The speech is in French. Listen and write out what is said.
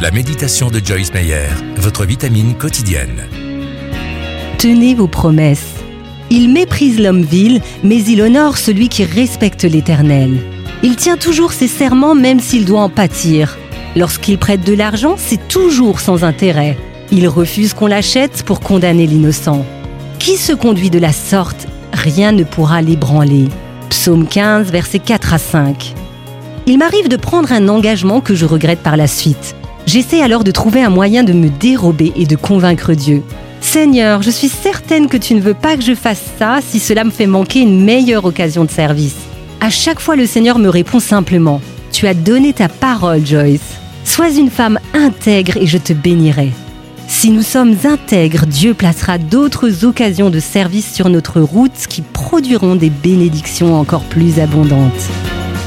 La méditation de Joyce Meyer, votre vitamine quotidienne. Tenez vos promesses. Il méprise l'homme vil, mais il honore celui qui respecte l'Éternel. Il tient toujours ses serments même s'il doit en pâtir. Lorsqu'il prête de l'argent, c'est toujours sans intérêt. Il refuse qu'on l'achète pour condamner l'innocent. Qui se conduit de la sorte, rien ne pourra l'ébranler. Psaume 15, versets 4 à 5. Il m'arrive de prendre un engagement que je regrette par la suite. J'essaie alors de trouver un moyen de me dérober et de convaincre Dieu. Seigneur, je suis certaine que tu ne veux pas que je fasse ça si cela me fait manquer une meilleure occasion de service. À chaque fois, le Seigneur me répond simplement Tu as donné ta parole, Joyce. Sois une femme intègre et je te bénirai. Si nous sommes intègres, Dieu placera d'autres occasions de service sur notre route qui produiront des bénédictions encore plus abondantes.